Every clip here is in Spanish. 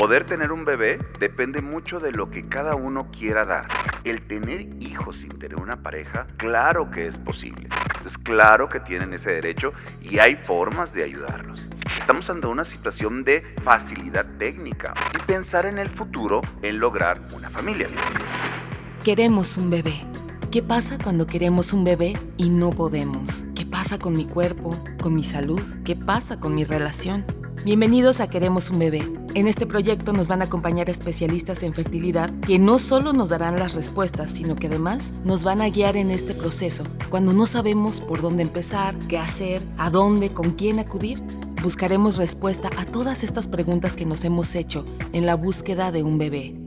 Poder tener un bebé depende mucho de lo que cada uno quiera dar. El tener hijos sin tener una pareja, claro que es posible. Es claro que tienen ese derecho y hay formas de ayudarlos. Estamos ante una situación de facilidad técnica y pensar en el futuro en lograr una familia. Queremos un bebé. ¿Qué pasa cuando queremos un bebé y no podemos? ¿Qué pasa con mi cuerpo, con mi salud? ¿Qué pasa con mi relación? Bienvenidos a Queremos un bebé. En este proyecto nos van a acompañar especialistas en fertilidad que no solo nos darán las respuestas, sino que además nos van a guiar en este proceso. Cuando no sabemos por dónde empezar, qué hacer, a dónde, con quién acudir, buscaremos respuesta a todas estas preguntas que nos hemos hecho en la búsqueda de un bebé.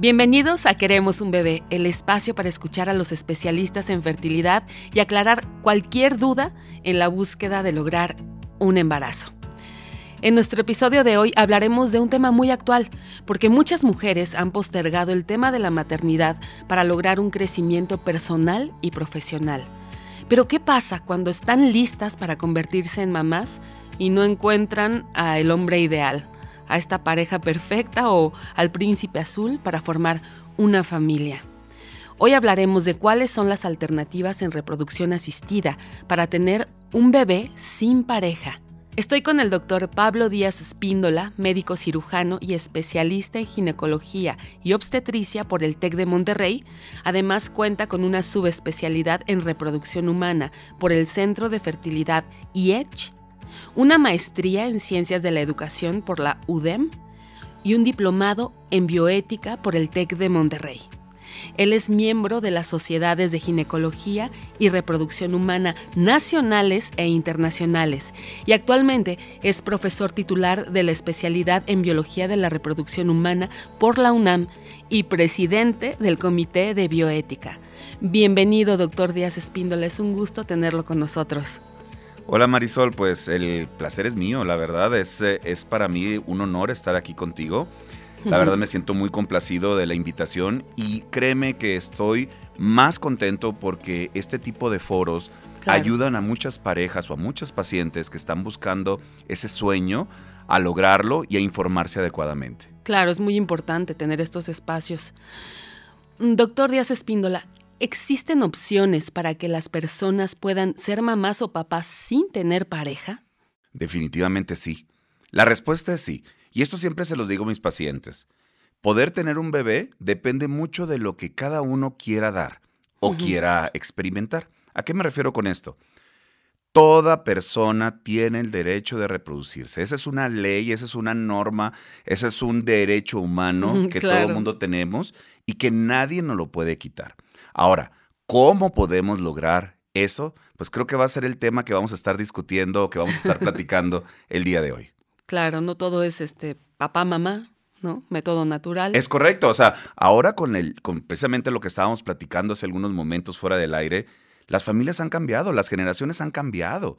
Bienvenidos a Queremos un bebé, el espacio para escuchar a los especialistas en fertilidad y aclarar cualquier duda en la búsqueda de lograr un embarazo. En nuestro episodio de hoy hablaremos de un tema muy actual, porque muchas mujeres han postergado el tema de la maternidad para lograr un crecimiento personal y profesional. Pero ¿qué pasa cuando están listas para convertirse en mamás y no encuentran a el hombre ideal? A esta pareja perfecta o al príncipe azul para formar una familia. Hoy hablaremos de cuáles son las alternativas en reproducción asistida para tener un bebé sin pareja. Estoy con el doctor Pablo Díaz Espíndola, médico cirujano y especialista en ginecología y obstetricia por el TEC de Monterrey. Además cuenta con una subespecialidad en reproducción humana por el Centro de Fertilidad IECH una maestría en Ciencias de la Educación por la UDEM y un diplomado en bioética por el TEC de Monterrey. Él es miembro de las sociedades de ginecología y reproducción humana nacionales e internacionales y actualmente es profesor titular de la especialidad en biología de la reproducción humana por la UNAM y presidente del Comité de Bioética. Bienvenido, doctor Díaz Espíndola, es un gusto tenerlo con nosotros. Hola Marisol, pues el placer es mío, la verdad es, eh, es para mí un honor estar aquí contigo. La verdad me siento muy complacido de la invitación y créeme que estoy más contento porque este tipo de foros ayudan a muchas parejas o a muchas pacientes que están buscando ese sueño a lograrlo y a informarse adecuadamente. Claro, es muy importante tener estos espacios. Doctor Díaz Espíndola, ¿Existen opciones para que las personas puedan ser mamás o papás sin tener pareja? Definitivamente sí. La respuesta es sí. Y esto siempre se los digo a mis pacientes. Poder tener un bebé depende mucho de lo que cada uno quiera dar o quiera experimentar. ¿A qué me refiero con esto? Toda persona tiene el derecho de reproducirse. Esa es una ley, esa es una norma, ese es un derecho humano que todo el mundo tenemos y que nadie nos lo puede quitar. Ahora, ¿cómo podemos lograr eso? Pues creo que va a ser el tema que vamos a estar discutiendo, que vamos a estar platicando el día de hoy. Claro, no todo es este papá, mamá, ¿no? Método natural. Es correcto, o sea, ahora con el con precisamente lo que estábamos platicando hace algunos momentos fuera del aire, las familias han cambiado, las generaciones han cambiado.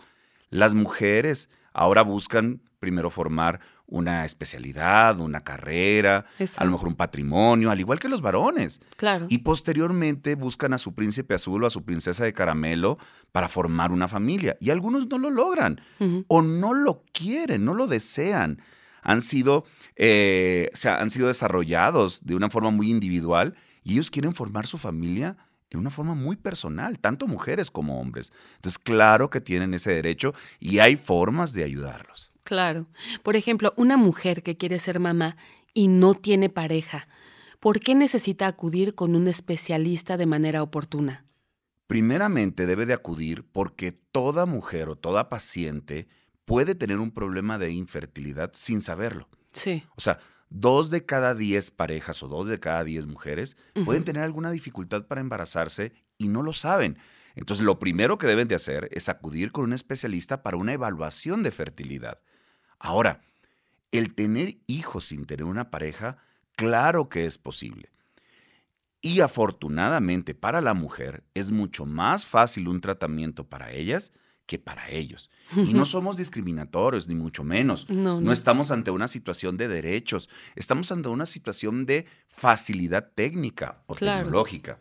Las mujeres ahora buscan primero formar una especialidad, una carrera, a lo mejor un patrimonio, al igual que los varones. Claro. Y posteriormente buscan a su príncipe azul o a su princesa de caramelo para formar una familia. Y algunos no lo logran o no lo quieren, no lo desean. Han sido, eh, o sea, han sido desarrollados de una forma muy individual y ellos quieren formar su familia de una forma muy personal, tanto mujeres como hombres. Entonces, claro que tienen ese derecho y hay formas de ayudarlos. Claro. Por ejemplo, una mujer que quiere ser mamá y no tiene pareja, ¿por qué necesita acudir con un especialista de manera oportuna? Primeramente debe de acudir porque toda mujer o toda paciente puede tener un problema de infertilidad sin saberlo. Sí. O sea, dos de cada diez parejas o dos de cada diez mujeres pueden tener alguna dificultad para embarazarse y no lo saben. Entonces, lo primero que deben de hacer es acudir con un especialista para una evaluación de fertilidad. Ahora, el tener hijos sin tener una pareja, claro que es posible. Y afortunadamente para la mujer es mucho más fácil un tratamiento para ellas que para ellos. Y no somos discriminatorios, ni mucho menos. No, estamos ante una situación de derechos, estamos ante una situación de facilidad técnica o tecnológica.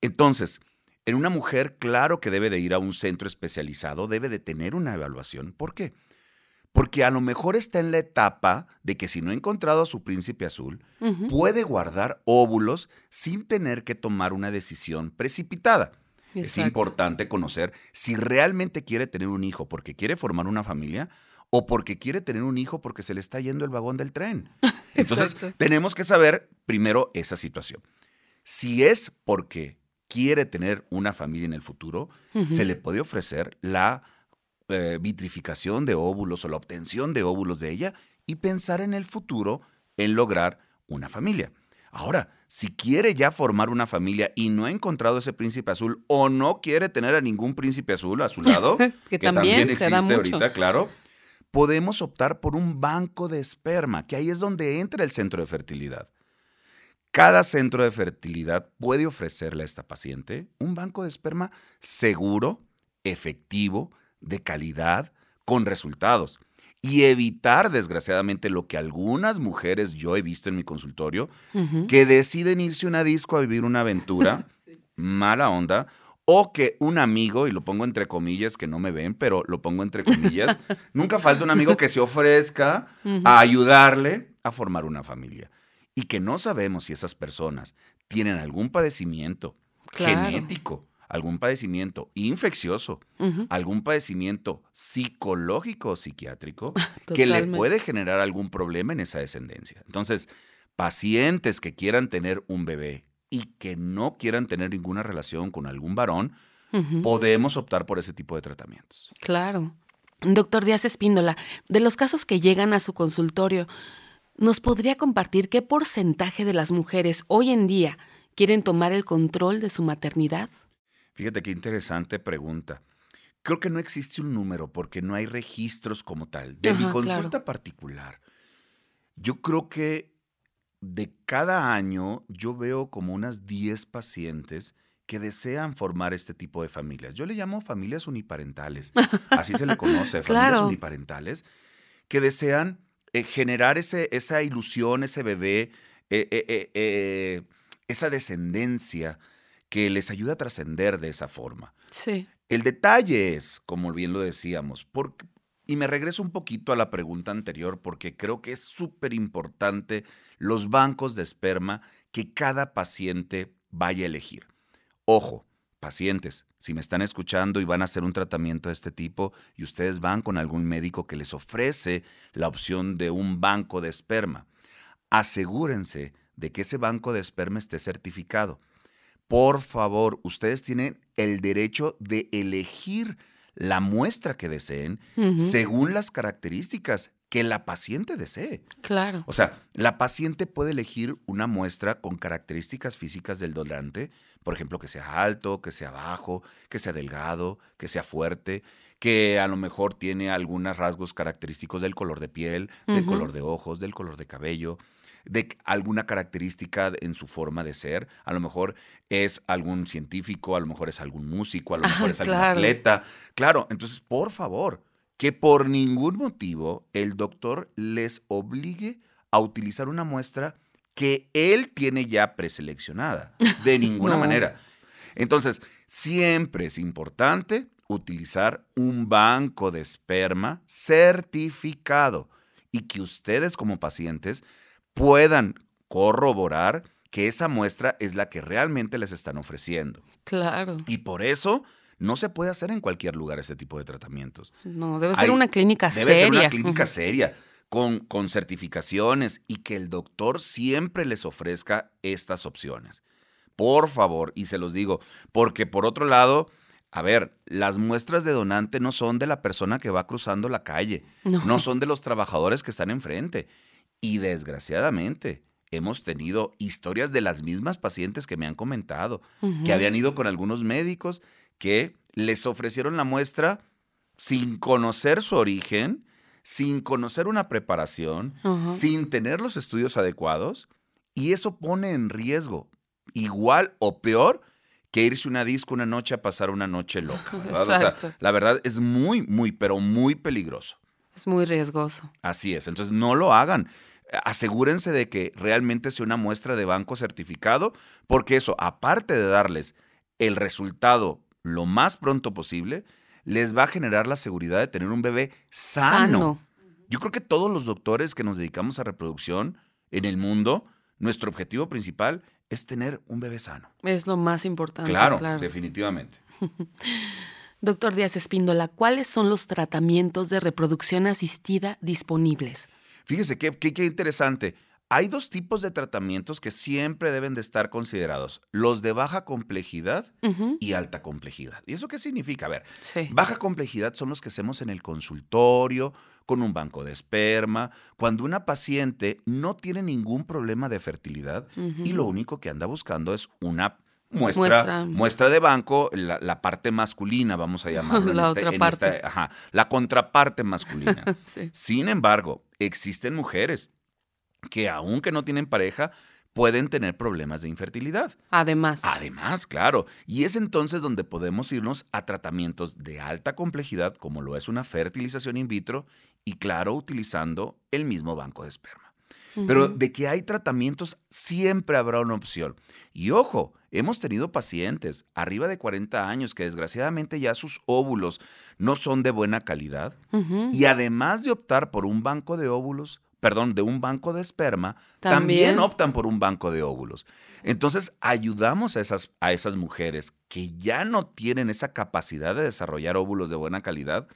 Entonces, en una mujer, claro que debe de ir a un centro especializado, debe de tener una evaluación. ¿Por qué? Porque a lo mejor está en la etapa de que si no ha encontrado a su príncipe azul, puede guardar óvulos sin tener que tomar una decisión precipitada. Es importante conocer si realmente quiere tener un hijo porque quiere formar una familia o porque quiere tener un hijo porque se le está yendo el vagón del tren. Entonces, tenemos que saber primero esa situación. Si es porque quiere tener una familia en el futuro, se le puede ofrecer la eh, vitrificación de óvulos o la obtención de óvulos de ella y pensar en el futuro en lograr una familia. Ahora, si quiere ya formar una familia y no ha encontrado ese príncipe azul o no quiere tener a ningún príncipe azul a su lado, Que también existe mucho. ahorita, claro, podemos optar por un banco de esperma, que ahí es donde entra el centro de fertilidad. Cada centro de fertilidad puede ofrecerle a esta paciente un banco de esperma seguro, efectivo, de calidad, con resultados. Y evitar, desgraciadamente, lo que algunas mujeres yo he visto en mi consultorio, que deciden irse a una disco a vivir una aventura, mala onda, o que un amigo, y lo pongo entre comillas, que no me ven, pero lo pongo entre comillas, nunca falta un amigo que se ofrezca a ayudarle a formar una familia. Y que no sabemos si esas personas tienen algún padecimiento Claro. genético, algún padecimiento infeccioso, algún padecimiento psicológico o psiquiátrico que le puede generar algún problema en esa descendencia. Entonces, pacientes que quieran tener un bebé y que no quieran tener ninguna relación con algún varón, podemos optar por ese tipo de tratamientos. Claro. Doctor Díaz Espíndola, de los casos que llegan a su consultorio, ¿nos podría compartir qué porcentaje de las mujeres hoy en día quieren tomar el control de su maternidad? Fíjate qué interesante pregunta. Creo que no existe un número porque no hay registros como tal. De mi consulta claro. particular, yo creo que de cada año yo veo como unas 10 pacientes que desean formar este tipo de familias. Yo le llamo familias uniparentales. Así se le conoce, familias Claro. uniparentales, que desean eh, generar ese, esa ilusión, ese bebé, eh, eh, esa descendencia que les ayuda a trascender de esa forma. Sí. El detalle es, como bien lo decíamos, porque, y me regreso un poquito a la pregunta anterior porque creo que es súper importante los bancos de esperma que cada paciente vaya a elegir. Ojo, pacientes, si me están escuchando y van a hacer un tratamiento de este tipo y ustedes van con algún médico que les ofrece la opción de un banco de esperma, asegúrense de que ese banco de esperma esté certificado. Por favor, ustedes tienen el derecho de elegir la muestra que deseen según las características que la paciente desee. Claro. O sea, la paciente puede elegir una muestra con características físicas del donante, por ejemplo, que sea alto, que sea bajo, que sea delgado, que sea fuerte, que a lo mejor tiene algunos rasgos característicos del color de piel, del color de ojos, del color de cabello, de alguna característica en su forma de ser. A lo mejor es algún científico, a lo mejor es algún músico, a lo Ah, mejor es algún atleta. Claro, entonces, por favor, que por ningún motivo el doctor les obligue a utilizar una muestra que él tiene ya preseleccionada. De ninguna No. manera. Entonces, siempre es importante utilizar un banco de esperma certificado y que ustedes como pacientes puedan corroborar que esa muestra es la que realmente les están ofreciendo. Claro. Y por eso no se puede hacer en cualquier lugar este tipo de tratamientos. No, debe ser Hay- una clínica Debe seria. ser una clínica seria, con, con certificaciones y que el doctor siempre les ofrezca estas opciones. Por favor, y se los digo, porque por otro lado, a ver, las muestras de donante no son de la persona que va cruzando la calle, No. no son de los trabajadores que están enfrente. Y desgraciadamente, hemos tenido historias de las mismas pacientes que me han comentado, que habían ido con algunos médicos que les ofrecieron la muestra sin conocer su origen, sin conocer una preparación, sin tener los estudios adecuados, y eso pone en riesgo, igual o peor, que irse una disco una noche a pasar una noche loca. ¿verdad? O sea, Exacto. la verdad es muy, muy, pero muy peligroso. Es muy riesgoso. Así es, entonces no lo hagan. Asegúrense de que realmente sea una muestra de banco certificado, porque eso, aparte de darles el resultado lo más pronto posible, les va a generar la seguridad de tener un bebé sano. Yo creo que todos los doctores que nos dedicamos a reproducción en el mundo, nuestro objetivo principal es tener un bebé sano. Es lo más importante. Claro, definitivamente. Doctor Díaz Espíndola, ¿cuáles son los tratamientos de reproducción asistida disponibles? Fíjese qué, qué, interesante. Hay dos tipos de tratamientos que siempre deben de estar considerados, los de baja complejidad y alta complejidad. ¿Y eso qué significa? A ver, baja complejidad son los que hacemos en el consultorio, con un banco de esperma, cuando una paciente no tiene ningún problema de fertilidad y lo único que anda buscando es una muestra, muestra. de banco, la, parte masculina, vamos a llamarlo. La este, otra parte. la contraparte masculina. Sin embargo, existen mujeres que aunque no tienen pareja, pueden tener problemas de infertilidad. Además. Además, claro. Y es entonces donde podemos irnos a tratamientos de alta complejidad, como lo es una fertilización in vitro, y claro, utilizando el mismo banco de esperma. Pero de que hay tratamientos, siempre habrá una opción. Y ojo, hemos tenido pacientes arriba de 40 años que desgraciadamente ya sus óvulos no son de buena calidad. Y además de optar por un banco de óvulos, perdón, de un banco de esperma, ¿También? optan por un banco de óvulos. Entonces, ayudamos a esas, a esas mujeres que ya no tienen esa capacidad de desarrollar óvulos de buena calidad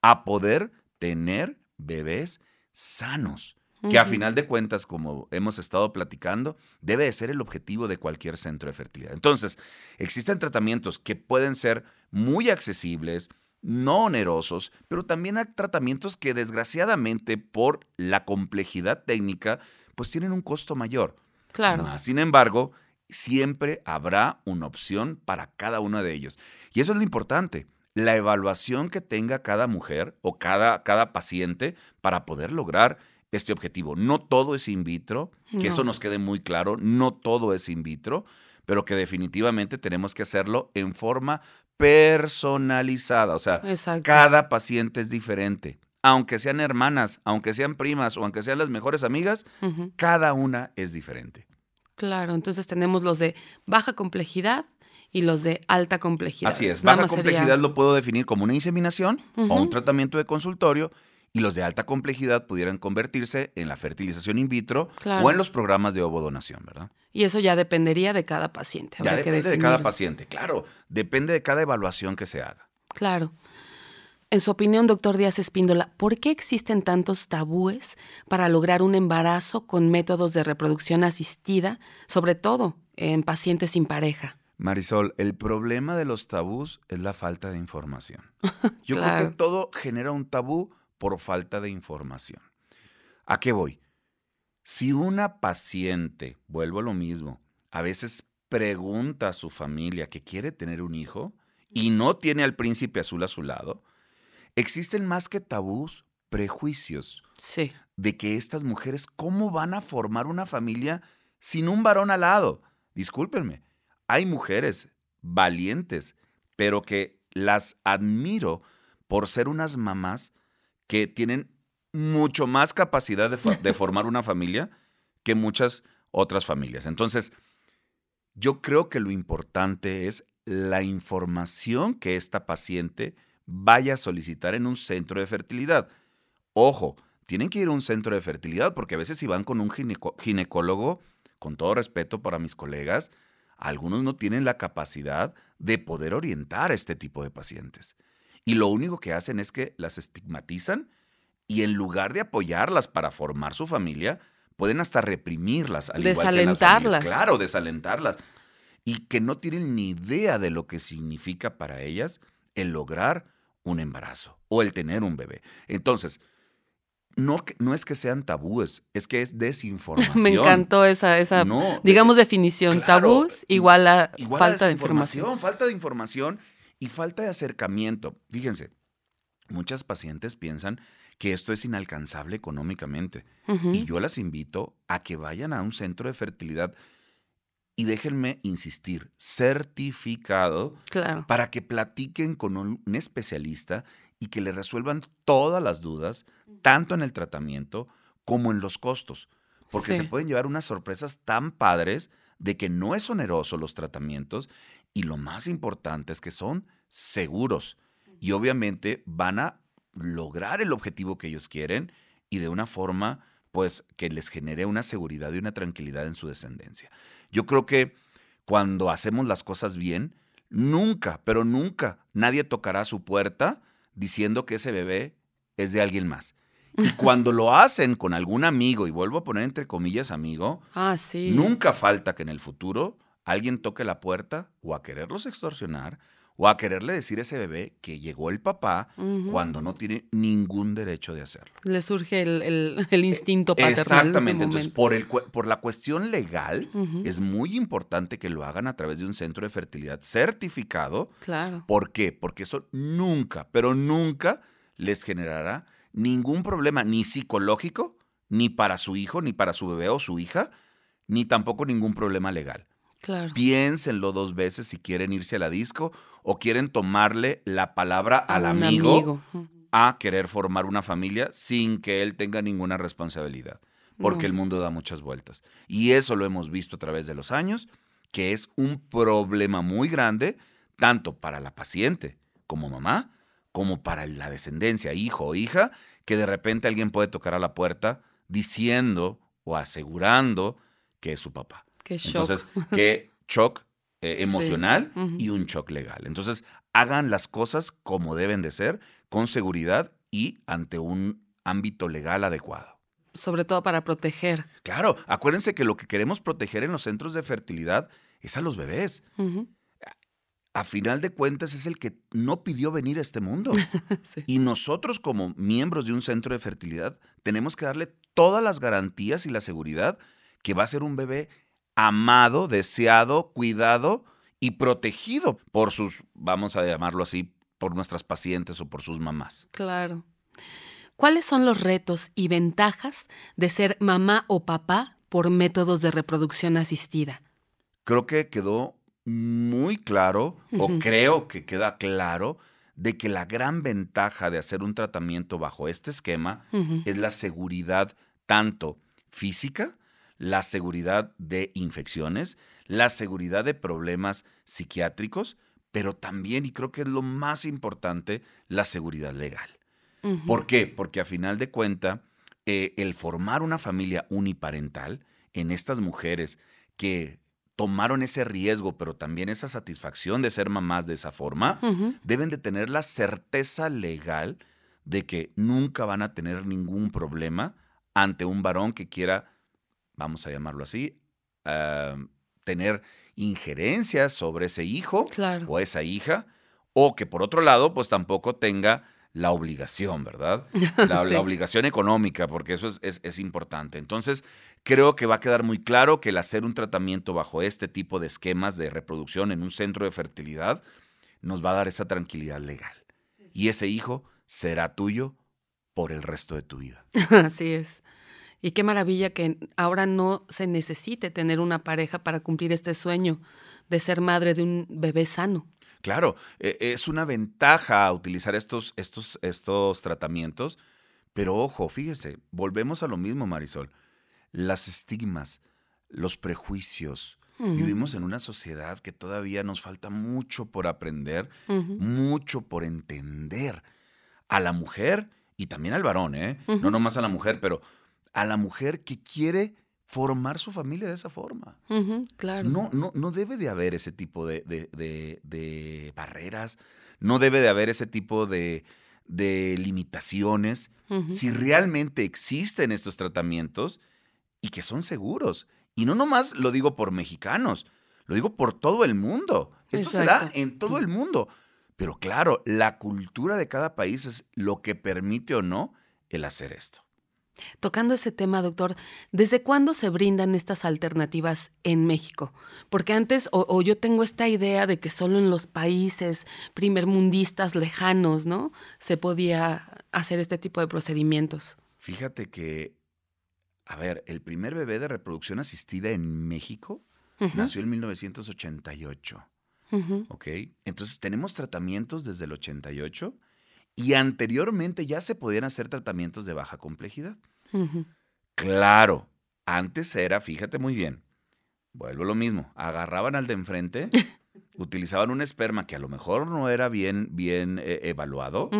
a poder tener bebés sanos que a final de cuentas, como hemos estado platicando, debe de ser el objetivo de cualquier centro de fertilidad. Entonces, existen tratamientos que pueden ser muy accesibles, no onerosos, pero también hay tratamientos que desgraciadamente por la complejidad técnica, pues tienen un costo mayor. Claro. sin embargo, siempre habrá una opción para cada uno de ellos. Y eso es lo importante, la evaluación que tenga cada mujer o cada, cada paciente para poder lograr este objetivo. No todo es in vitro, que eso nos quede muy claro, no todo es in vitro, pero que definitivamente tenemos que hacerlo en forma personalizada. O sea, cada paciente es diferente. Aunque sean hermanas, aunque sean primas o aunque sean las mejores amigas, cada una es diferente. Claro, entonces tenemos los de baja complejidad y los de alta complejidad. Así es, baja complejidad lo puedo definir como una inseminación o un tratamiento de consultorio y los de alta complejidad pudieran convertirse en la fertilización in vitro o en los programas de ovodonación, ¿verdad? Y eso ya dependería de cada paciente. Ya depende de cada paciente, claro. Depende de cada evaluación que se haga. Claro. En su opinión, doctor Díaz Espíndola, ¿por qué existen tantos tabúes para lograr un embarazo con métodos de reproducción asistida, sobre todo en pacientes sin pareja? Marisol, el problema de los tabús es la falta de información. Yo creo que todo genera un tabú por falta de información. ¿A qué voy? Si una paciente, vuelvo a lo mismo, a veces pregunta a su familia que quiere tener un hijo y no tiene al príncipe azul a su lado, existen más que tabús, prejuicios sí. de que estas mujeres, ¿cómo van a formar una familia sin un varón al lado? Discúlpenme, hay mujeres valientes, pero que las admiro por ser unas mamás que tienen mucho más capacidad de, formar una familia que muchas otras familias. Entonces, yo creo que lo importante es la información que esta paciente vaya a solicitar en un centro de fertilidad. Ojo, tienen que ir a un centro de fertilidad porque a veces si van con un ginecólogo, con todo respeto para mis colegas, algunos no tienen la capacidad de poder orientar a este tipo de pacientes. Y lo único que hacen es que las estigmatizan y en lugar de apoyarlas para formar su familia, pueden hasta reprimirlas. Al desalentarlas. claro, desalentarlas. Y que no tienen ni idea de lo que significa para ellas el lograr un embarazo o el tener un bebé. Entonces, no, no es que sean tabúes, es que es desinformación. Me encantó esa, esa digamos, definición. tabús igual a falta de información. Falta de información y falta de acercamiento. Fíjense, muchas pacientes piensan que esto es inalcanzable económicamente. Y yo las invito a que vayan a un centro de fertilidad y déjenme insistir, certificado para que platiquen con un, especialista y que le resuelvan todas las dudas, tanto en el tratamiento como en los costos. Porque se pueden llevar unas sorpresas tan padres de que no es oneroso los tratamientos y lo más importante es que son seguros y obviamente van a lograr el objetivo que ellos quieren y de una forma pues que les genere una seguridad y una tranquilidad en su descendencia. Yo creo que cuando hacemos las cosas bien, nunca, pero nunca nadie tocará su puerta diciendo que ese bebé es de alguien más. Y cuando lo hacen con algún amigo, y vuelvo a poner entre comillas amigo, ah, sí. nunca falta que en el futuro alguien toque la puerta o a quererlos extorsionar o a quererle decir a ese bebé que llegó el papá cuando no tiene ningún derecho de hacerlo. Le surge el, instinto paternal. Exactamente. Entonces, por, el, por la cuestión legal, es muy importante que lo hagan a través de un centro de fertilidad certificado. Claro. ¿Por qué? Porque eso nunca, pero nunca les generará ningún problema, ni psicológico, ni para su hijo, ni para su bebé o su hija, ni tampoco ningún problema legal. Claro. Piénsenlo dos veces si quieren irse a la disco o quieren tomarle la palabra al amigo, a querer formar una familia sin que él tenga ninguna responsabilidad, porque el mundo da muchas vueltas. Y eso lo hemos visto a través de los años, que es un problema muy grande, tanto para la paciente como mamá, como para la descendencia, hijo o hija, que de repente alguien puede tocar a la puerta diciendo o asegurando que es su papá. Qué shock. Entonces, qué shock eh, emocional y un shock legal. Entonces, hagan las cosas como deben de ser, con seguridad y ante un ámbito legal adecuado. Sobre todo para proteger. Claro, acuérdense que lo que queremos proteger en los centros de fertilidad es a los bebés. A final de cuentas es el que no pidió venir a este mundo. Y nosotros como miembros de un centro de fertilidad tenemos que darle todas las garantías y la seguridad que va a ser un bebé amado, deseado, cuidado y protegido por sus, vamos a llamarlo así, por nuestras pacientes o por sus mamás. Claro. ¿Cuáles son los retos y ventajas de ser mamá o papá por métodos de reproducción asistida? Creo que quedó muy claro, o creo que queda claro, de que la gran ventaja de hacer un tratamiento bajo este esquema es la seguridad tanto física la seguridad de infecciones, la seguridad de problemas psiquiátricos, pero también, y creo que es lo más importante, la seguridad legal. ¿Por qué? Porque a final de cuenta, eh, el formar una familia uniparental en estas mujeres que tomaron ese riesgo, pero también esa satisfacción de ser mamás de esa forma, deben de tener la certeza legal de que nunca van a tener ningún problema ante un varón que quiera vamos a llamarlo así, tener injerencias sobre ese hijo o esa hija, o que por otro lado, pues tampoco tenga la obligación, ¿verdad? La, obligación económica, porque eso es, es, importante. Entonces, creo que va a quedar muy claro que el hacer un tratamiento bajo este tipo de esquemas de reproducción en un centro de fertilidad nos va a dar esa tranquilidad legal. Y ese hijo será tuyo por el resto de tu vida. Así es. Y qué maravilla que ahora no se necesite tener una pareja para cumplir este sueño de ser madre de un bebé sano. Claro, e, es una ventaja utilizar estos, estos, estos tratamientos, pero ojo, fíjese, volvemos a lo mismo, Marisol. Las estigmas, los prejuicios. Vivimos en una sociedad que todavía nos falta mucho por aprender, mucho por entender. A la mujer y también al varón, ¿eh? No nomás a la mujer, pero a la mujer que quiere formar su familia de esa forma. claro. No, no, no debe de haber ese tipo de, de, barreras, no debe de haber ese tipo de, limitaciones. Si realmente existen estos tratamientos y que son seguros. Y no nomás lo digo por mexicanos, lo digo por todo el mundo. Esto se da en todo el mundo. Pero claro, la cultura de cada país es lo que permite o no el hacer esto. Tocando ese tema, doctor, ¿desde cuándo se brindan estas alternativas en México? Porque antes, o, yo tengo esta idea de que solo en los países primermundistas lejanos, ¿no? Se podía hacer este tipo de procedimientos. Fíjate que, a ver, el primer bebé de reproducción asistida en México nació en 1988. ¿Ok? Entonces tenemos tratamientos desde el 88 y anteriormente ya se podían hacer tratamientos de baja complejidad. Claro, antes era, fíjate muy bien, vuelvo lo mismo, agarraban al de enfrente Utilizaban un esperma que a lo mejor no era bien, bien eh, evaluado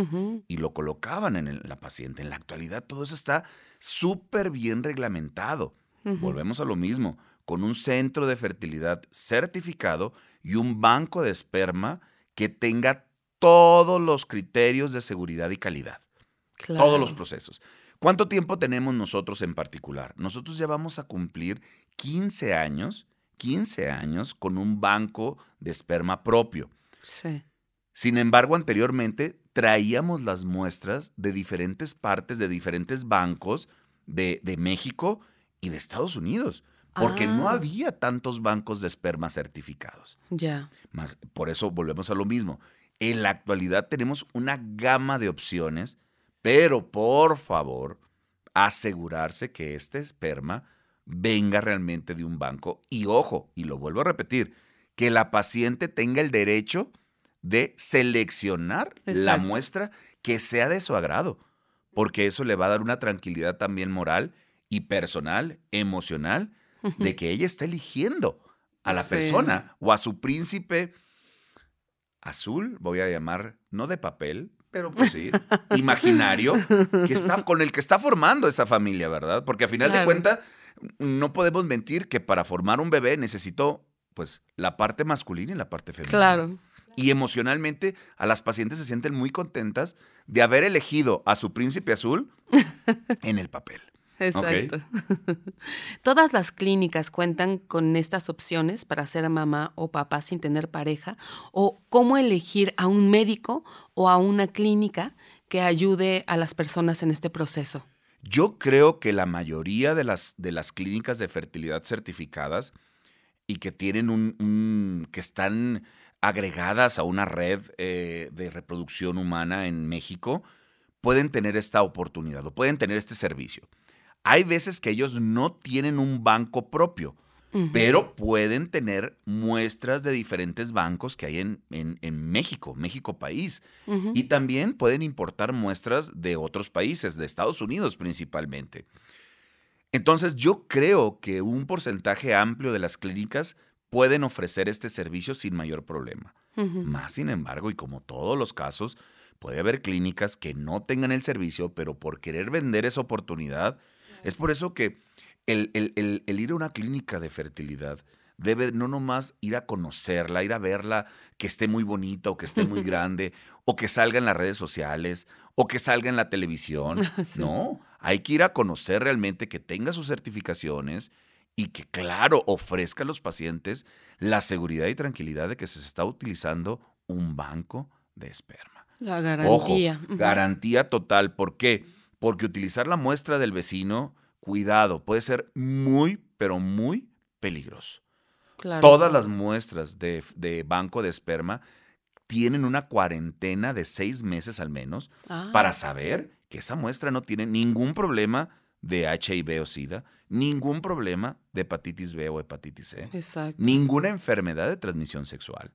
y lo colocaban en, el- la paciente. En la actualidad todo eso está súper bien reglamentado. Volvemos a lo mismo, con un centro de fertilidad certificado y un banco de esperma que tenga todos los criterios de seguridad y calidad, Claro. todos los procesos. ¿Cuánto tiempo tenemos nosotros en particular? Nosotros ya vamos a cumplir 15 años, 15 años con un banco de esperma propio. Sí. Sin embargo, anteriormente traíamos las muestras de diferentes partes, de diferentes bancos de, de México y de Estados Unidos, porque no Ah. había tantos bancos de esperma certificados. Ya. Más, por eso volvemos a lo mismo. En la actualidad tenemos una gama de opciones, pero por favor, asegurarse que este esperma venga realmente de un banco. Y ojo, y lo vuelvo a repetir, que la paciente tenga el derecho de seleccionar la muestra que sea de su agrado, porque eso le va a dar una tranquilidad también moral y personal, emocional, de que ella está eligiendo a la Sí. persona o a su príncipe azul, voy a llamar, no de papel, pero pues sí, imaginario, que está, con el que está formando esa familia, ¿verdad? Porque a final Claro. de cuentas, no podemos mentir que para formar un bebé necesito, pues, la parte masculina y la parte femenina. Claro. Y emocionalmente a las pacientes se sienten muy contentas de haber elegido a su príncipe azul en el papel. Exacto. ¿Todas las clínicas cuentan con estas opciones para ser mamá o papá sin tener pareja? ¿O cómo elegir a un médico o a una clínica que ayude a las personas en este proceso? Yo creo que la mayoría de las, de las clínicas de fertilidad certificadas y que tienen un, un- que están agregadas a una red eh, de reproducción humana en México, pueden tener esta oportunidad o pueden tener este servicio. Hay veces que ellos no tienen un banco propio, pero pueden tener muestras de diferentes bancos que hay en, en- en México, México país. Y también pueden importar muestras de otros países, de Estados Unidos principalmente. Entonces yo creo que un porcentaje amplio de las clínicas pueden ofrecer este servicio sin mayor problema. Más sin embargo, y como todos los casos, puede haber clínicas que no tengan el servicio, pero por querer vender esa oportunidad, es por eso que el, el- el- el ir a una clínica de fertilidad debe no nomás ir a conocerla, ir a verla, que esté muy bonita o que esté muy grande, o que salga en las redes sociales, o que salga en la televisión. Sí. No, hay que ir a conocer realmente que tenga sus certificaciones y que, claro, ofrezca a los pacientes la seguridad y tranquilidad de que se está utilizando un banco de esperma. La Ojo, garantía. Ujú. garantía total. ¿Por qué? Porque utilizar la muestra del vecino, cuidado, puede ser muy, pero muy peligroso. Claro. Todas las muestras de, de banco de esperma tienen una cuarentena de seis meses al menos Ah, para saber que esa muestra no tiene ningún problema de HIV o SIDA, ningún problema de hepatitis B o hepatitis C, Exacto. ninguna enfermedad de transmisión sexual.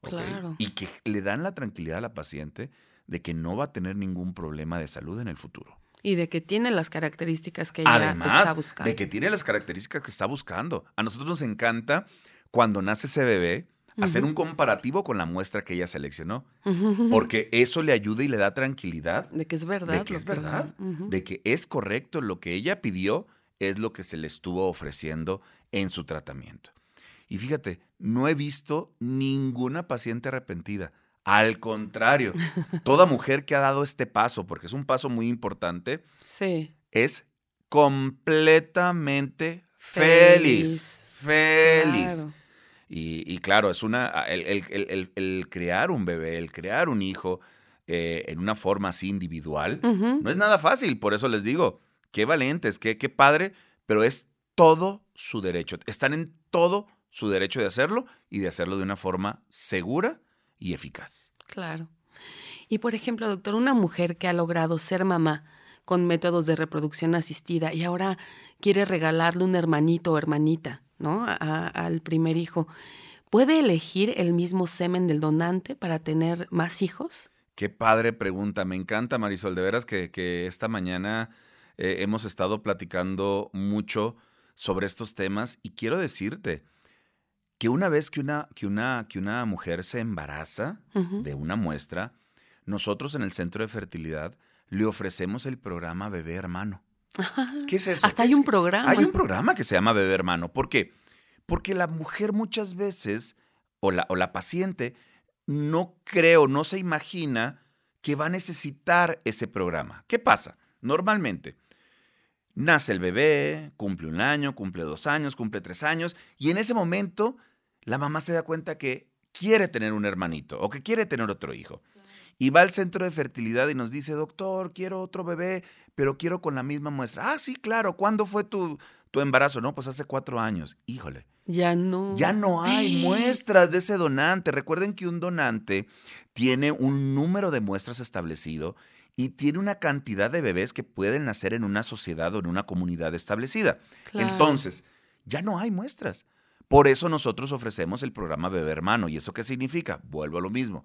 Claro. Y que le dan la tranquilidad a la paciente de que no va a tener ningún problema de salud en el futuro. Y de que tiene las características que ella está Además buscando. de que tiene las características que está buscando. A nosotros nos encanta cuando nace ese bebé hacer un comparativo con la muestra que ella seleccionó, porque eso le ayuda y le da tranquilidad De que es verdad. de que es verdad, de que es correcto lo que ella pidió es lo que se le estuvo ofreciendo en su tratamiento. Y fíjate, no he visto ninguna paciente arrepentida. Al contrario, toda mujer que ha dado este paso, porque es un paso muy importante, Sí. es completamente feliz. Feliz. Claro. Y, y claro, es una. El, el- el- el- crear un bebé, el crear un hijo eh, en una forma así individual, no es nada fácil. Por eso les digo, qué valientes, qué, qué padre, pero es todo su derecho. Están en todo su derecho de hacerlo y de hacerlo de una forma segura y eficaz. Claro. Y por ejemplo, doctor, una mujer que ha logrado ser mamá con métodos de reproducción asistida y ahora quiere regalarle un hermanito o hermanita, ¿no? A- a- al primer hijo, ¿puede elegir el mismo semen del donante para tener más hijos? Qué padre pregunta. Me encanta, Marisol. De veras que, que esta mañana eh, hemos estado platicando mucho sobre estos temas y quiero decirte que una vez que una, que una, que una mujer se embaraza de una muestra, nosotros en el centro de fertilidad le ofrecemos el programa Bebé Hermano. ¿Qué es eso? Hasta hay Es un programa. Hay un programa que se llama Bebé Hermano. ¿Por qué? Porque la mujer muchas veces, o la, o la paciente, no creo, no se imagina que va a necesitar ese programa. ¿Qué pasa? Normalmente, nace el bebé, cumple un año, cumple dos años, cumple tres años, y en ese momento la mamá se da cuenta que quiere tener un hermanito o que quiere tener otro hijo. Y va al centro de fertilidad y nos dice, doctor, quiero otro bebé, pero quiero con la misma muestra. Ah, sí, claro. ¿Cuándo fue tu, tu embarazo? No, pues hace cuatro años. Híjole. Ya no. Ya no hay muestras de ese donante. Recuerden que un donante tiene un número de muestras establecido y tiene una cantidad de bebés que pueden nacer en una sociedad o en una comunidad establecida. Claro. Entonces, ya no hay muestras. Por eso nosotros ofrecemos el programa Bebé Hermano. ¿Y eso qué significa? Vuelvo a lo mismo.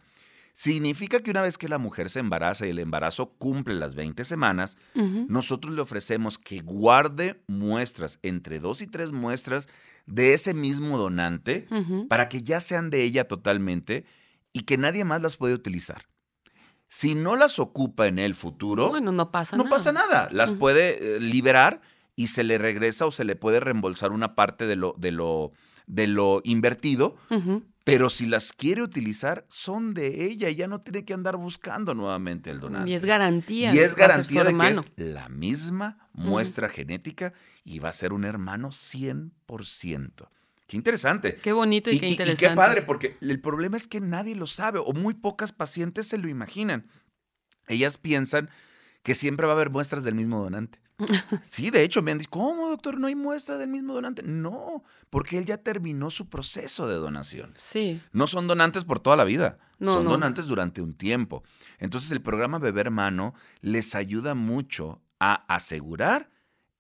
Significa que una vez que la mujer se embaraza y el embarazo cumple las 20 semanas, nosotros le ofrecemos que guarde muestras, entre dos y tres muestras de ese mismo donante, para que ya sean de ella totalmente y que nadie más las puede utilizar. Si no las ocupa en el futuro, Bueno, no pasa no nada. pasa nada. Las puede eh, liberar y se le regresa o se le puede reembolsar una parte de lo, de lo, de lo invertido. Pero si las quiere utilizar, son de ella y ya no tiene que andar buscando nuevamente el donante. Y es garantía. Y es garantía de que es la misma muestra genética y va a ser un hermano 100%. Qué interesante. Qué bonito y, Y, qué y- y interesante. qué padre, porque el problema es que nadie lo sabe o muy pocas pacientes se lo imaginan. Ellas piensan que siempre va a haber muestras del mismo donante. Sí, de hecho me han dicho, ¿cómo doctor? ¿No hay muestra del mismo donante? No, porque él ya terminó su proceso de donación. Sí. No son donantes por toda la vida, No, son no. donantes durante un tiempo. Entonces el programa Bebé Hermano les ayuda mucho a asegurar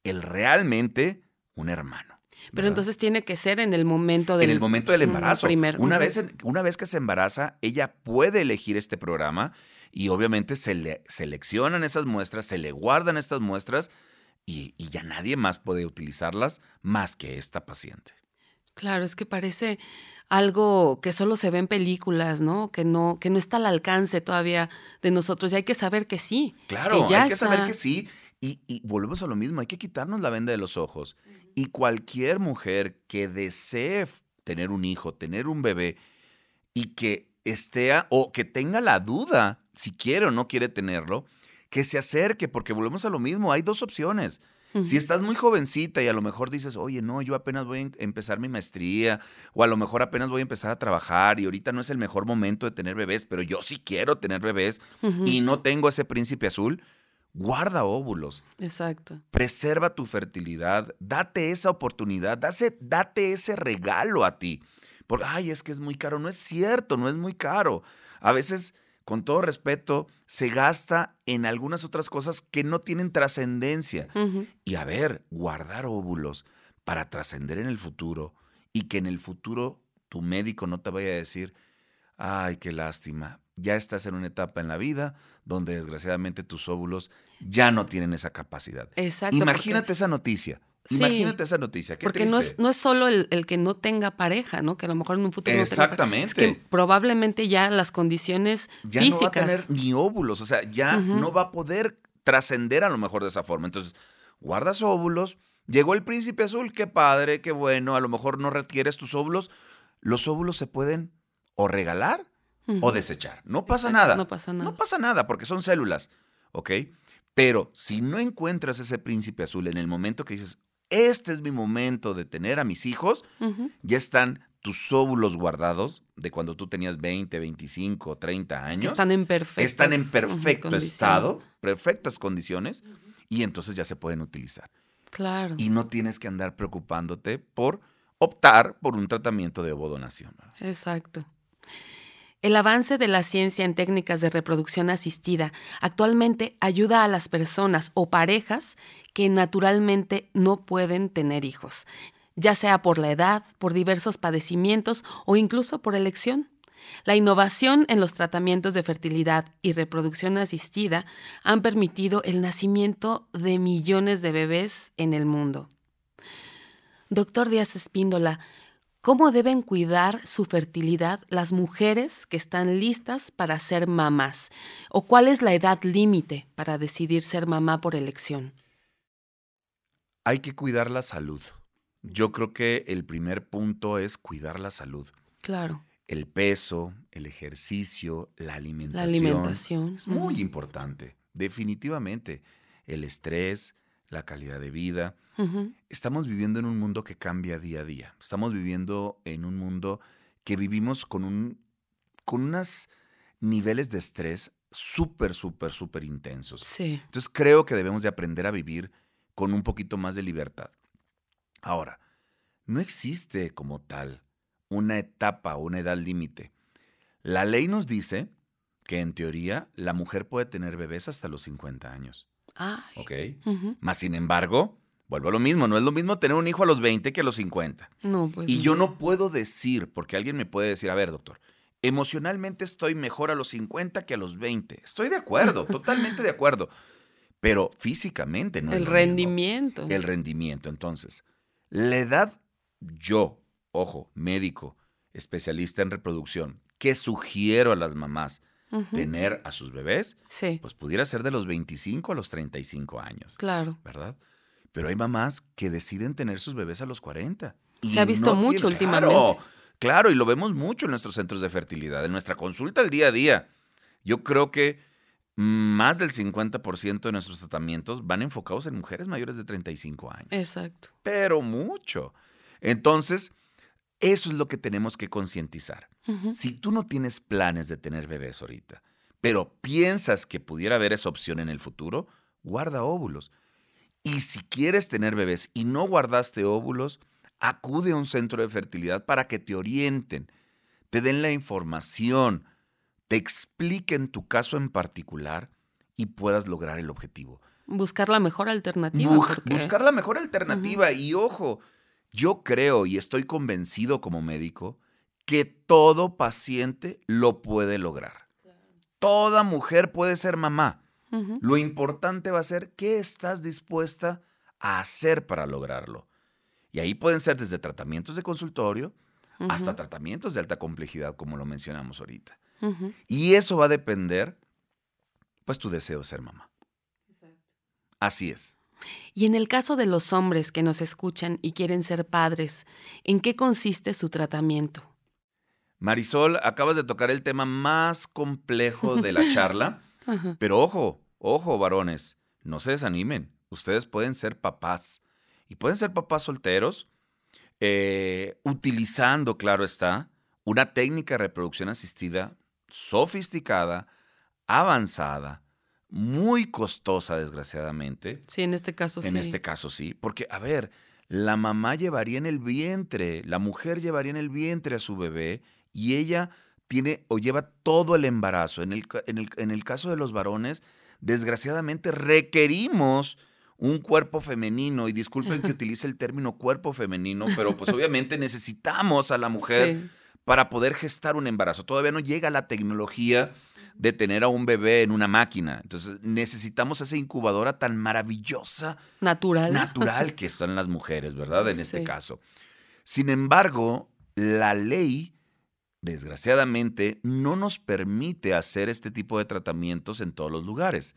el realmente un hermano. Pero ¿verdad? entonces tiene que ser en el momento del en el momento del embarazo. primer- una, vez, una vez que se embaraza, ella puede elegir este programa y obviamente se le seleccionan esas muestras, se le guardan estas muestras y, y ya nadie más puede utilizarlas más que esta paciente. Claro, es que parece algo que solo se ve en películas, ¿no? Que no, que no está al alcance todavía de nosotros. Y hay que saber que sí. Claro, que ya hay que saber que sí. Y, y volvemos a lo mismo, hay que quitarnos la venda de los ojos. Y cualquier mujer que desee tener un hijo, tener un bebé, y que esté, a- o que tenga la duda si quiere o no quiere tenerlo, que se acerque, porque volvemos a lo mismo, hay dos opciones. Si estás muy jovencita y a lo mejor dices, oye, no, yo apenas voy a em- empezar mi maestría, o a lo mejor apenas voy a empezar a trabajar y ahorita no es el mejor momento de tener bebés, pero yo sí quiero tener bebés y no tengo ese príncipe azul, guarda óvulos, Exacto. preserva tu fertilidad, date esa oportunidad, dase- date ese regalo a ti. Porque, ay, es que es muy caro. No es cierto, no es muy caro. A veces, con todo respeto, se gasta en algunas otras cosas que no tienen trascendencia. Y a ver, guardar óvulos para trascender en el futuro y que en el futuro tu médico no te vaya a decir, ay, qué lástima, ya estás en una etapa en la vida donde desgraciadamente tus óvulos ya no tienen esa capacidad. Exacto. Imagínate esa noticia. Sí. Imagínate esa noticia. Qué Porque no es, no es solo el, el que no tenga pareja, ¿no? Que a lo mejor en un futuro no tenga. Exactamente. Es que probablemente ya las condiciones ya no va a físicas. tener ni óvulos, o sea, ya no va a poder trascender a lo mejor de esa forma. Entonces, guardas óvulos, llegó el príncipe azul, qué padre, qué bueno, a lo mejor no requieres tus óvulos. Los óvulos se pueden o regalar o desechar. No pasa Exacto, nada. no pasa nada. No pasa nada porque son células, ¿ok? Pero si no encuentras ese príncipe azul en el momento que dices, este es mi momento de tener a mis hijos, ya están tus óvulos guardados de cuando tú tenías 20, 25, 30 Que años. están en perfectas están en perfecto estado, perfectas condiciones, y entonces ya se pueden utilizar. Claro. Y no tienes que andar preocupándote por optar por un tratamiento de ovodonación. Exacto. El avance de la ciencia en técnicas de reproducción asistida actualmente ayuda a las personas o parejas que naturalmente no pueden tener hijos, ya sea por la edad, por diversos padecimientos o incluso por elección. La innovación en los tratamientos de fertilidad y reproducción asistida han permitido el nacimiento de millones de bebés en el mundo. Doctor Díaz Espíndola, ¿Cómo deben cuidar su fertilidad las mujeres que están listas para ser mamás? ¿O cuál es la edad límite para decidir ser mamá por elección? Hay que cuidar la salud. Yo creo que el primer punto es cuidar la salud. Claro. El peso, el ejercicio, la alimentación. La alimentación. Es muy importante, definitivamente. El estrés, la calidad de vida. Estamos viviendo en un mundo que cambia día a día. Estamos viviendo en un mundo que vivimos con, un, con unos niveles de estrés súper, súper, súper intensos. Sí. Entonces creo que debemos de aprender a vivir con un poquito más de libertad. Ahora, no existe como tal una etapa o una edad límite. La ley nos dice que en teoría la mujer puede tener bebés hasta los 50 años. Ay. ¿Ok? Más sin embargo, vuelvo a lo mismo, no es lo mismo tener un hijo a los 20 que a los 50. No, pues. y yo no puedo decir, porque alguien me puede decir, a ver, doctor, emocionalmente estoy mejor a los 50 que a los 20. Estoy de acuerdo, totalmente de acuerdo. Pero físicamente no es El mismo. rendimiento. El rendimiento. Entonces, la edad, yo, ojo, médico, especialista en reproducción, que sugiero a las mamás Tener a sus bebés, Sí, pues pudiera ser de los 25 a los 35 años, claro. ¿verdad? Pero hay mamás que deciden tener sus bebés a los 40. y Se ha visto no mucho tienen- últimamente. Claro, claro, y lo vemos mucho en nuestros centros de fertilidad, en nuestra consulta al día a día. Yo creo que más del 50% de nuestros tratamientos van enfocados en mujeres mayores de 35 años Exacto. pero mucho. Entonces, eso es lo que tenemos que concientizar. Si tú no tienes planes de tener bebés ahorita, pero piensas que pudiera haber esa opción en el futuro, guarda óvulos. Y si quieres tener bebés y no guardaste óvulos, acude a un centro de fertilidad para que te orienten, te den la información, te expliquen tu caso en particular y puedas lograr el objetivo. Buscar la mejor alternativa. Porque- Buscar la mejor alternativa. Y ojo, yo creo y estoy convencido como médico que todo paciente lo puede lograr. Toda mujer puede ser mamá. Lo importante va a ser qué estás dispuesta a hacer para lograrlo. Y ahí pueden ser desde tratamientos de consultorio hasta tratamientos de alta complejidad, como lo mencionamos ahorita. Y eso va a depender, pues, tu deseo de ser mamá. Así es. Y en el caso de los hombres que nos escuchan y quieren ser padres, ¿en qué consiste su tratamiento? Marisol, acabas de tocar el tema más complejo de la charla, pero ojo, ojo, varones, no se desanimen. Ustedes pueden ser papás y pueden ser papás solteros, eh, utilizando, claro está, una técnica de reproducción asistida sofisticada, avanzada, muy costosa, desgraciadamente. Sí, en este caso sí. En este caso sí, porque a ver, la mamá llevaría en el vientre, la mujer llevaría en el vientre a su bebé y ella tiene o lleva todo el embarazo. En el, en el- en el caso de los varones, desgraciadamente requerimos un cuerpo femenino y disculpen que utilice el término cuerpo femenino, pero pues obviamente necesitamos a la mujer Sí. para poder gestar un embarazo. Todavía no llega la tecnología de tener a un bebé en una máquina. Entonces necesitamos esa incubadora tan maravillosa, Natural. natural que son las mujeres, ¿verdad? En este Sí. caso. Sin embargo, la ley, desgraciadamente, no nos permite hacer este tipo de tratamientos en todos los lugares.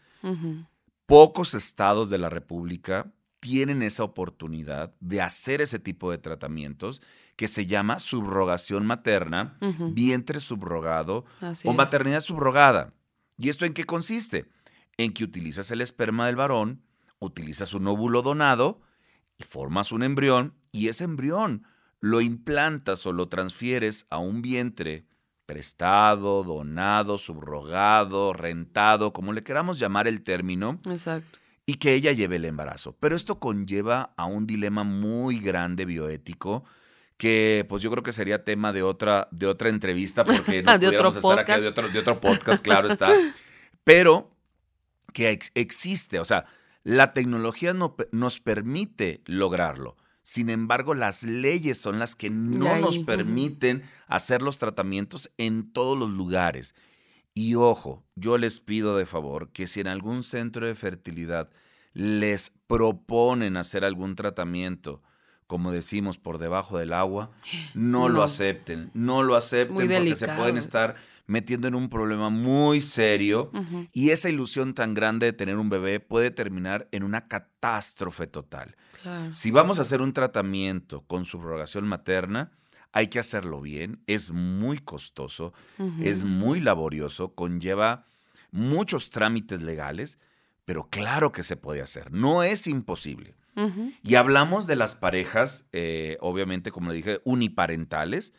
Pocos estados de la República tienen esa oportunidad de hacer ese tipo de tratamientos que se llama subrogación materna, vientre subrogado Así o es. maternidad subrogada. ¿Y esto en qué consiste? En que utilizas el esperma del varón, utilizas un óvulo donado y formas un embrión y ese embrión lo implantas o lo transfieres a un vientre prestado, donado, subrogado, rentado, como le queramos llamar el término, Exacto. y que ella lleve el embarazo. Pero esto conlleva a un dilema muy grande bioético que pues yo creo que sería tema de otra, de otra entrevista porque no De otro pudiéramos estar acá podcast. de otro, de otro podcast, claro está. Pero que ex- existe, o sea, la tecnología no nos permite lograrlo. Sin embargo, las leyes son las que no nos permiten hacer los tratamientos en todos los lugares. Y ojo, yo les pido de favor que si en algún centro de fertilidad les proponen hacer algún tratamiento como decimos, por debajo del agua, no, lo acepten, no lo acepten porque se pueden estar metiendo en un problema muy serio y esa ilusión tan grande de tener un bebé puede terminar en una catástrofe total. Claro. Si vamos a hacer un tratamiento con subrogación materna, hay que hacerlo bien, es muy costoso, es muy laborioso, conlleva muchos trámites legales, pero claro que se puede hacer, no es imposible. Y hablamos de las parejas, eh, obviamente, como le dije, uniparentales,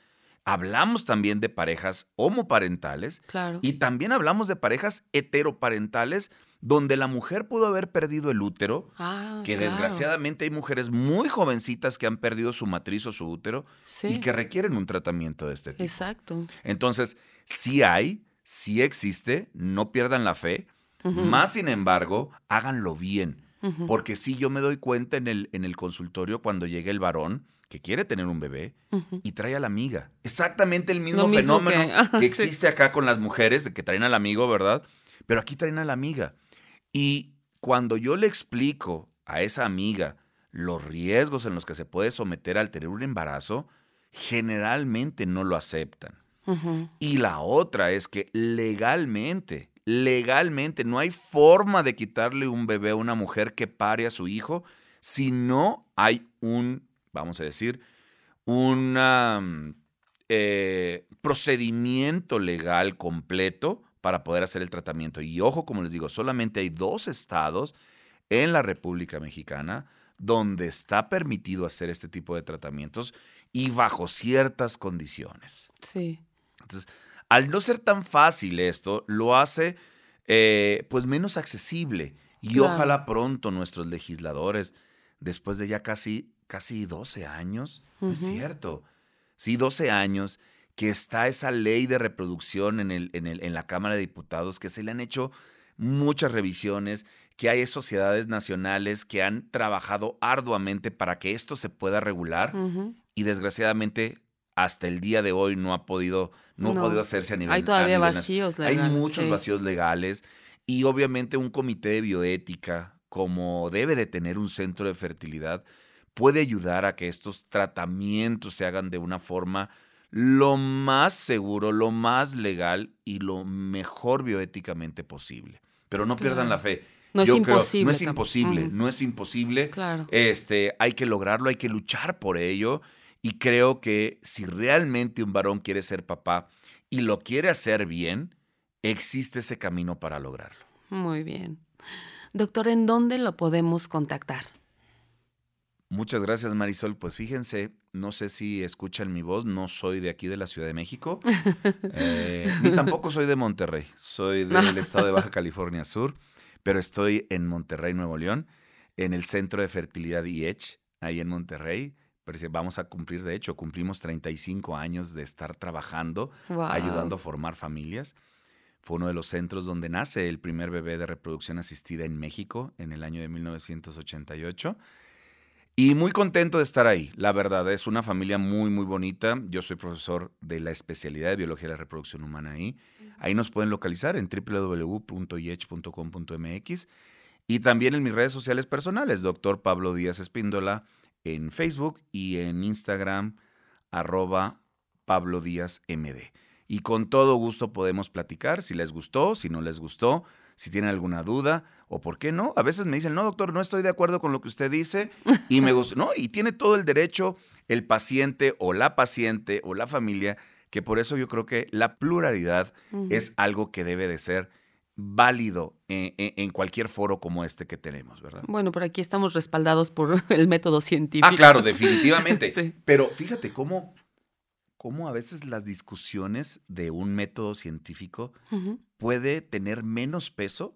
hablamos también de parejas homoparentales Claro. y también hablamos de parejas heteroparentales donde la mujer pudo haber perdido el útero, Ah, que claro. desgraciadamente hay mujeres muy jovencitas que han perdido su matriz o su útero Sí. y que requieren un tratamiento de este tipo. Exacto. Entonces, sí hay, sí existe, no pierdan la fe, Ujú. más sin embargo, háganlo bien. Porque sí, yo me doy cuenta en el, en el consultorio cuando llega el varón que quiere tener un bebé y trae a la amiga. Exactamente el mismo, fenómeno que- sí. existe acá con las mujeres, de que traen al amigo, ¿verdad? Pero aquí traen a la amiga. Y cuando yo le explico a esa amiga los riesgos en los que se puede someter al tener un embarazo, generalmente no lo aceptan. Y la otra es que legalmente, legalmente, no hay forma de quitarle un bebé a una mujer que pare a su hijo si no hay un, vamos a decir, un procedimiento legal completo para poder hacer el tratamiento. Y ojo, como les digo, solamente hay dos estados en la República Mexicana donde está permitido hacer este tipo de tratamientos y bajo ciertas condiciones. Sí. Entonces, al no ser tan fácil esto, lo hace eh, pues menos accesible. Y Claro. ojalá pronto nuestros legisladores, después de ya casi, casi 12 años, ¿no es cierto, sí, 12 años, que está esa ley de reproducción en, el, en, el- en la Cámara de Diputados, que se le han hecho muchas revisiones, que hay sociedades nacionales que han trabajado arduamente para que esto se pueda regular y desgraciadamente hasta el día de hoy no ha podido, no, No. ha podido hacerse a nivel Hay todavía nivel vacíos legales. Hay muchos sí. vacíos legales y obviamente un comité de bioética, como debe de tener un centro de fertilidad, puede ayudar a que estos tratamientos se hagan de una forma lo más seguro, lo más legal y lo mejor bioéticamente posible. Pero no pierdan Claro. la fe. No es Yo creo- imposible no es imposible, no es imposible. Claro. Este, hay que lograrlo, hay que luchar por ello. Y creo que si realmente un varón quiere ser papá y lo quiere hacer bien, existe ese camino para lograrlo. Muy bien. Doctor, ¿en dónde lo podemos contactar? Muchas gracias, Marisol. Pues fíjense, no sé si escuchan mi voz, no soy de aquí de la Ciudad de México, eh, ni tampoco soy de Monterrey, soy del estado de Baja California Sur, pero estoy en Monterrey, Nuevo León, en el Centro de Fertilidad IECH, ahí en Monterrey. Vamos a cumplir, de hecho, cumplimos 35 años de estar trabajando, ayudando a formar familias. Fue uno de los centros donde nace el primer bebé de reproducción asistida en México en el año de 1988. Y muy contento de estar ahí, la verdad, es una familia muy, muy bonita. Yo soy profesor de la especialidad de Biología de la Reproducción Humana ahí. Ahí nos pueden localizar en www.iech.com.mx y también en mis redes sociales personales, doctor Pablo Díaz Espíndola, en Facebook y en Instagram, arroba Pablo Díaz MD. Y con todo gusto podemos platicar si les gustó, si no les gustó, si tienen alguna duda o por qué no. A veces me dicen, no, doctor, no estoy de acuerdo con lo que usted dice y me gusta. No, y tiene todo el derecho el paciente o la paciente o la familia, que por eso yo creo que la pluralidad es algo que debe de ser válido en, cualquier foro como este que tenemos, ¿verdad? Bueno, por aquí estamos respaldados por el método científico. Ah, claro, definitivamente. Sí. Pero fíjate cómo, cómo a veces las discusiones de un método científico Ujú. puede tener menos peso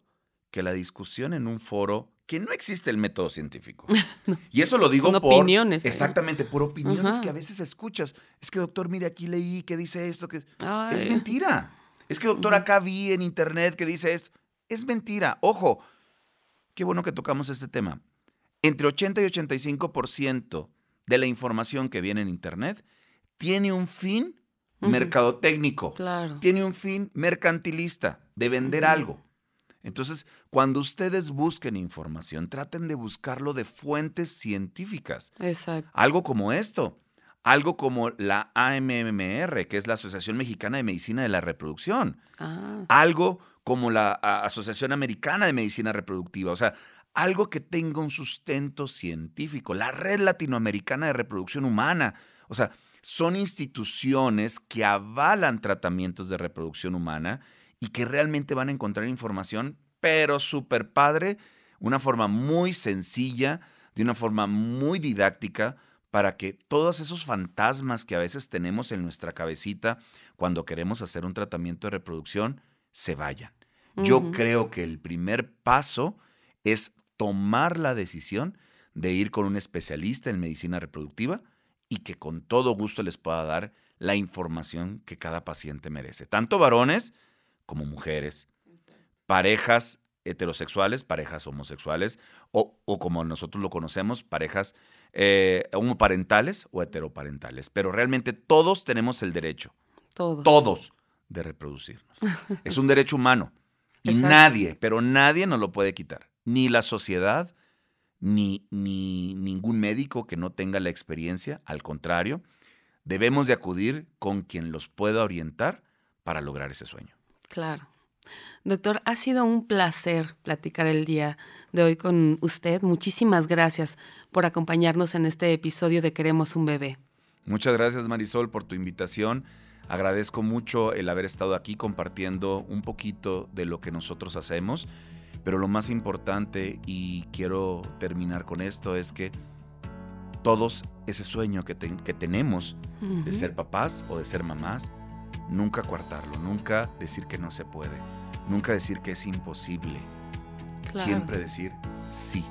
que la discusión en un foro que no existe el método científico. Y eso lo digo Son por opiniones, ¿eh? exactamente por opiniones Ajá. que a veces escuchas. Es que doctor, mire aquí leí que dice esto que es mentira. Es que doctor acá vi en internet que dice esto. Es mentira. Ojo. Qué bueno que tocamos este tema. Entre 80 y 85% de la información que viene en internet tiene un fin Ujú. mercadotécnico Claro. tiene un fin mercantilista, de vender algo. Entonces, cuando ustedes busquen información, traten de buscarlo de fuentes científicas. Exacto. Algo como esto, algo como la AMMR, que es la Asociación Mexicana de Medicina de la Reproducción. Ah, Algo como la Asociación Americana de Medicina Reproductiva. O sea, algo que tenga un sustento científico. La Red Latinoamericana de Reproducción Humana. O sea, son instituciones que avalan tratamientos de reproducción humana y que realmente van a encontrar información, pero súper padre, una forma muy sencilla, de una forma muy didáctica, para que todos esos fantasmas que a veces tenemos en nuestra cabecita cuando queremos hacer un tratamiento de reproducción se vayan. Yo creo que el primer paso es tomar la decisión de ir con un especialista en medicina reproductiva y que con todo gusto les pueda dar la información que cada paciente merece, tanto varones como mujeres, parejas heterosexuales, parejas homosexuales o, o como nosotros lo conocemos, parejas eh, homoparentales o heteroparentales. Pero realmente todos tenemos el derecho, todos. todos, de reproducirnos. es un derecho humano y Exacto. nadie, pero nadie nos lo puede quitar, ni la sociedad, ni, ni ningún médico que no tenga la experiencia, al contrario, debemos de acudir con quien los pueda orientar para lograr ese sueño. Claro. Doctor, ha sido un placer platicar el día de hoy con usted. Muchísimas gracias por acompañarnos en este episodio de Queremos un bebé. Muchas gracias Marisol por tu invitación. Agradezco mucho el haber estado aquí compartiendo un poquito de lo que nosotros hacemos, pero lo más importante, y quiero terminar con esto, es que todos ese sueño que, te- que tenemos de ser papás o de ser mamás, nunca coartarlo, nunca decir que no se puede, nunca decir que es imposible, Claro. siempre decir sí,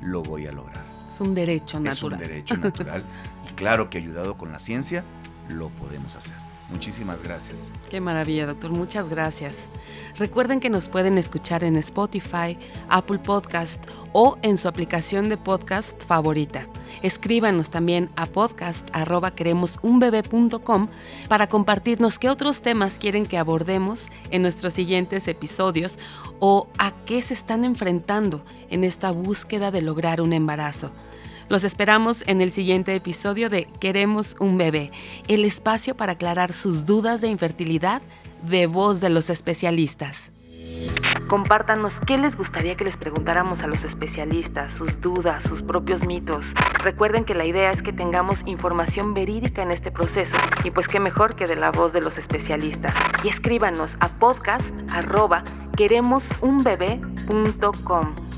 lo voy a lograr. Es un derecho Es un natural. derecho natural y claro que ayudado con la ciencia lo podemos hacer. Muchísimas gracias. Qué maravilla, doctor. Muchas gracias. Recuerden que nos pueden escuchar en Spotify, Apple Podcast o en su aplicación de podcast favorita. Escríbanos también a podcast@queremosunbebe.com para compartirnos qué otros temas quieren que abordemos en nuestros siguientes episodios o a qué se están enfrentando en esta búsqueda de lograr un embarazo. Los esperamos en el siguiente episodio de Queremos un bebé, el espacio para aclarar sus dudas de infertilidad de voz de los especialistas. Compártanos qué les gustaría que les preguntáramos a los especialistas, sus dudas, sus propios mitos. Recuerden que la idea es que tengamos información verídica en este proceso y pues qué mejor que de la voz de los especialistas. Y escríbanos a podcast arroba queremosunbebé.com.